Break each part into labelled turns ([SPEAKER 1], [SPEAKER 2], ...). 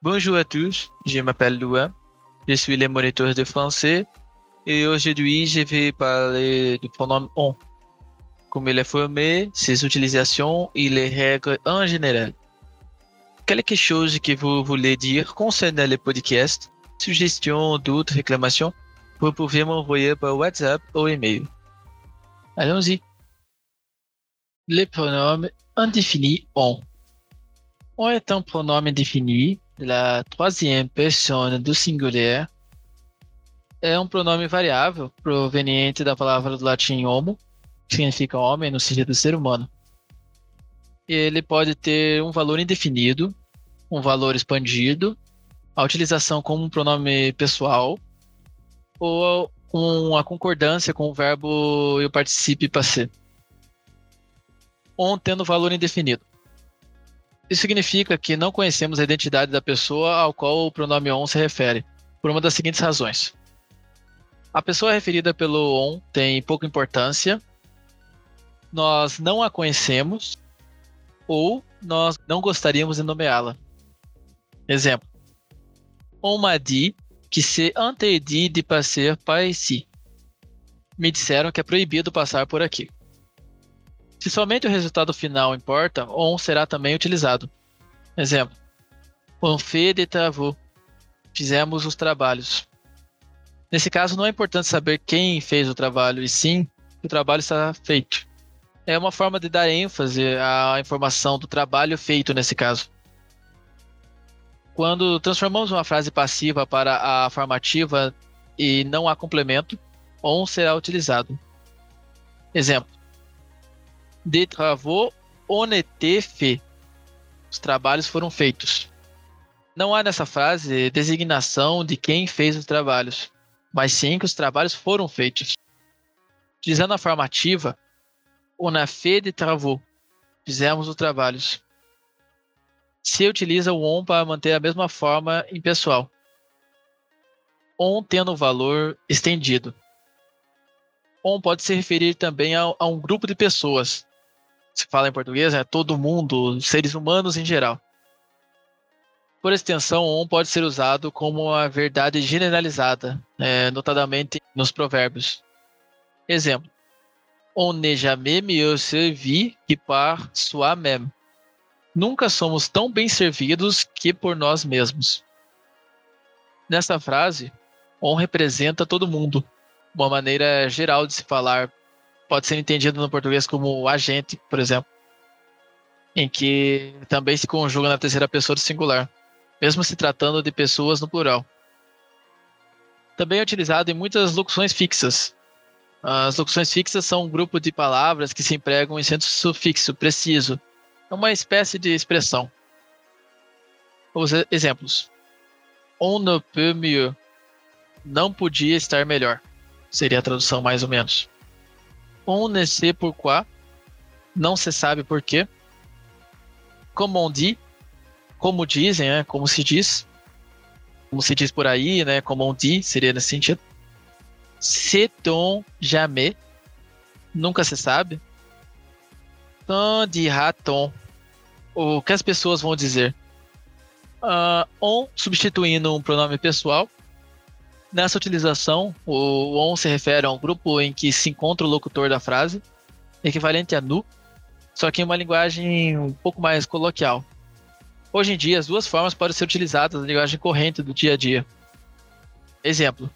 [SPEAKER 1] Bonjour à tous, je m'appelle Louin, je suis le moniteur de français et aujourd'hui je vais parler du pronom on, comme il est formé, ses utilisations et les règles en général. Quelque chose que vous voulez dire concernant le podcast, suggestions, doutes, réclamations, vous pouvez m'envoyer par WhatsApp ou email. Allons-y. Le pronom indéfini on. On est un pronom indéfini la troisième personne do singulier. É um pronome variável proveniente da palavra do latim homo, que significa homem no sentido de ser humano. Ele pode ter um valor indefinido, um valor expandido, a utilização como um pronome pessoal ou com a concordância com o verbo e o participe passé. On tendo valor indefinido. Isso significa que não conhecemos a identidade da pessoa ao qual o pronome on se refere, por uma das seguintes razões. A pessoa referida pelo on tem pouca importância, nós não a conhecemos ou nós não gostaríamos de nomeá-la. Exemplo: On m'a dit que se interdit de passer par ici. Me disseram que é proibido passar por aqui. Se somente o resultado final importa, on será também utilizado. Exemplo: On fait des. Fizemos os trabalhos. Nesse caso, não é importante saber quem fez o trabalho, e sim que o trabalho está feito. É uma forma de dar ênfase à informação do trabalho feito nesse caso. Quando transformamos uma frase passiva para a afirmativa e não há complemento, on será utilizado. Exemplo: de travaux on été. Os trabalhos foram feitos. Não há nessa frase designação de quem fez os trabalhos, mas sim que os trabalhos foram feitos. Utilizando a afirmativa, on a fait de travaux. Fizemos os trabalhos. Se utiliza o on para manter a mesma forma impessoal. On tendo valor estendido. On pode se referir também a, a um grupo de pessoas, se fala em português, é todo mundo, seres humanos em geral. Por extensão, on pode ser usado como uma verdade generalizada, é, notadamente nos provérbios. Exemplo: On n'est jamais servi que par soi-même. Nunca somos tão bem servidos que por nós mesmos. Nessa frase, on representa todo mundo, uma maneira geral de se falar pode ser entendido no português como agente, por exemplo, em que também se conjuga na terceira pessoa do singular, mesmo se tratando de pessoas no plural. Também é utilizado em muitas locuções fixas. As locuções fixas são um grupo de palavras que se empregam em centro sufixo preciso. É uma espécie de expressão. Os exemplos. On ne peut mieux. Não podia estar melhor. Seria a tradução mais ou menos on ne sait pourquoi, não se sabe por quê. Como on dit, como dizem, né, como se diz, como se diz por aí, né, como on dit, seria nesse sentido. C'est-on jamais, nunca se sabe. Tant dira-t-on, o que as pessoas vão dizer. Uh, on substituindo um pronome pessoal Nessa utilização, o on se refere a um grupo em que se encontra o locutor da frase, equivalente a nu, só que em uma linguagem um pouco mais coloquial. Hoje em dia, as duas formas podem ser utilizadas na linguagem corrente do dia a dia. Exemplo: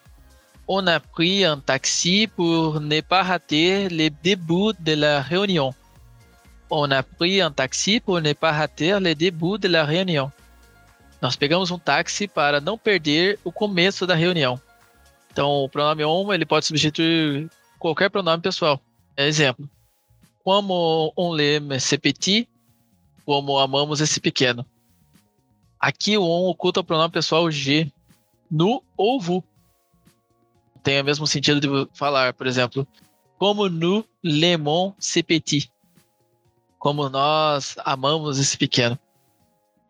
[SPEAKER 1] On a pris un taxi pour ne pas rater le début de la réunion. On a pris un taxi pour ne pas rater le début de la réunion. Nós pegamos um táxi para não perder o começo da reunião. Então, o pronome on ele pode substituir qualquer pronome pessoal. Exemplo: Como on l'aime ce petit, como amamos esse pequeno. Aqui o on oculta o pronome pessoal G, nu ou vu. Tem o mesmo sentido de falar, por exemplo, como nous l'aimons ce petit. Como nós amamos esse pequeno.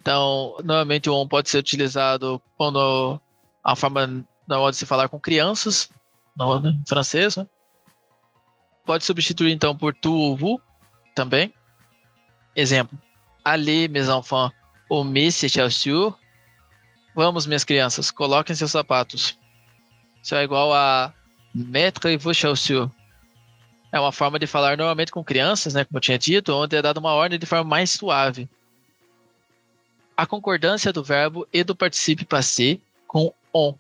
[SPEAKER 1] Então, normalmente o on pode ser utilizado quando a forma hora de se falar com crianças, no né, francês, né? Pode substituir então por tu ou vous também. Exemplo: Allez, mes enfants, au mes chaussures. Vamos, minhas crianças, coloquem seus sapatos. Isso é igual a mettre vos chaussures. É uma forma de falar normalmente com crianças, né, como eu tinha dito, onde é dada uma ordem de forma mais suave. A concordância do verbo e do particípio passé com on.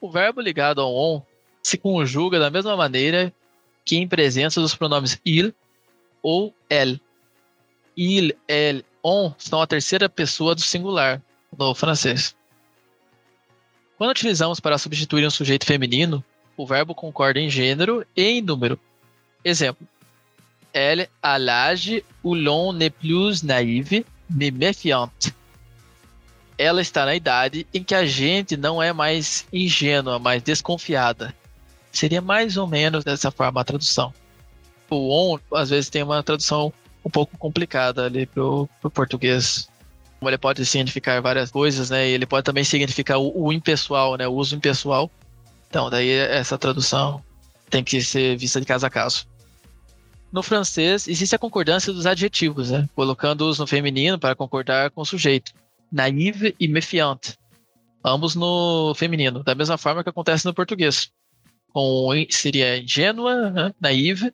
[SPEAKER 1] O verbo ligado ao on se conjuga da mesma maneira que em presença dos pronomes il ou elle. Il, elle, on são a terceira pessoa do singular no francês. Quando utilizamos para substituir um sujeito feminino, o verbo concorda em gênero e em número. Exemplo. Elle a l'âge où l'on n'est plus naïve, mais méfiante. Ela está na idade em que a gente não é mais ingênua, mais desconfiada. Seria mais ou menos dessa forma a tradução. O on, às vezes, tem uma tradução um pouco complicada ali pro, pro português. Ele pode significar várias coisas, né? E ele pode também significar o, o impessoal, né? O uso impessoal. Então, daí essa tradução tem que ser vista de caso a caso. No francês, existe a concordância dos adjetivos, né? colocando-os no feminino para concordar com o sujeito. Naïve e méfiante. Ambos no feminino, da mesma forma que acontece no português. Com seria ingênua, né? naïve,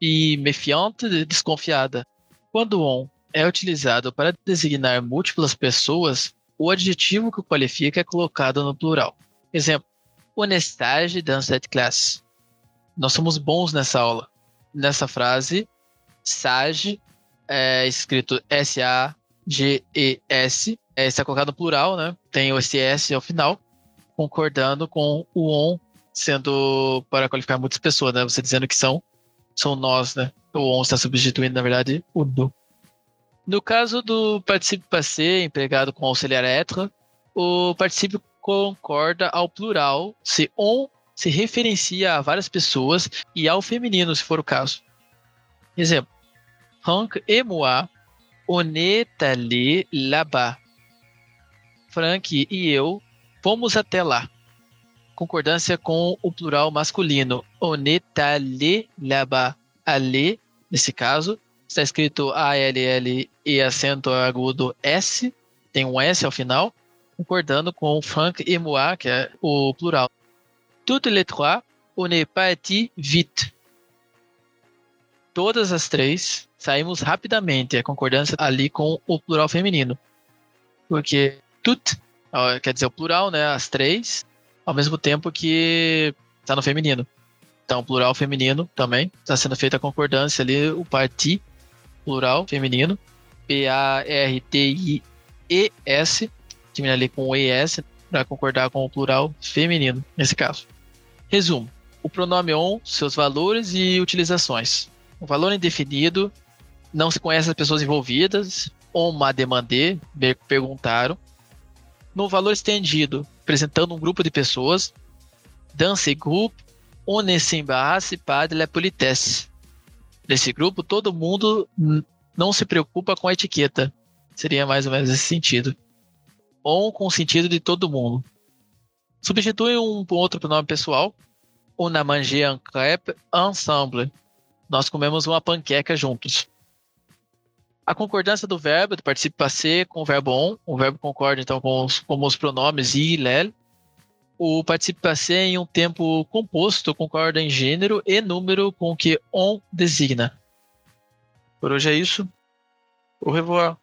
[SPEAKER 1] e méfiante, desconfiada. Quando on é utilizado para designar múltiplas pessoas, o adjetivo que o qualifica é colocado no plural. Exemplo: Honestage dans cette classe. Nós somos bons nessa aula. Nessa frase, sage é escrito S-A-G-E-S, é, está colocado no plural, né? Tem o S ao final, concordando com o on sendo para qualificar muitas pessoas, né? Você dizendo que são, são nós, né? O on está substituindo, na verdade, o do. No caso do participio passé empregado com auxiliar être, o participio concorda ao plural se on se referencia a várias pessoas e ao feminino, se for o caso. Exemplo: Franck et moi, on. Frank e eu fomos até lá. Concordância com o plural masculino. On est. Allé, nesse caso, está escrito A-L-L e acento agudo S, tem um S ao final, concordando com Frank et moi, que é o plural. Toutes les trois, on est parti vite. Todas as três saímos rapidamente, a concordância ali com o plural feminino. Porque tout, quer dizer o plural, né? As três, ao mesmo tempo que está no feminino. Então, plural feminino também está sendo feita a concordância ali, o parti, plural feminino, P-A-R-T-I-E-S, termina ali com ES, para concordar com o plural feminino, nesse caso. Resumo: o pronome on, seus valores e utilizações. O valor indefinido, não se conhece as pessoas envolvidas, on m'a demandé, perguntaram. No valor estendido, apresentando um grupo de pessoas, dans ce groupe, on ne s'embarrasse pas la politesse. Nesse grupo, todo mundo não se preocupa com a etiqueta. Seria mais ou menos esse sentido. On com o sentido de todo mundo. Substitui um outro pronome pessoal. On a mangé un crêpe ensemble. Nós comemos uma panqueca juntos. A concordância do verbo, do participio passé com o verbo on. O verbo concorda, então, com os, com os pronomes i e lel. O participio passé em um tempo composto concorda em gênero e número com o que on designa. Por hoje é isso. Au revoir.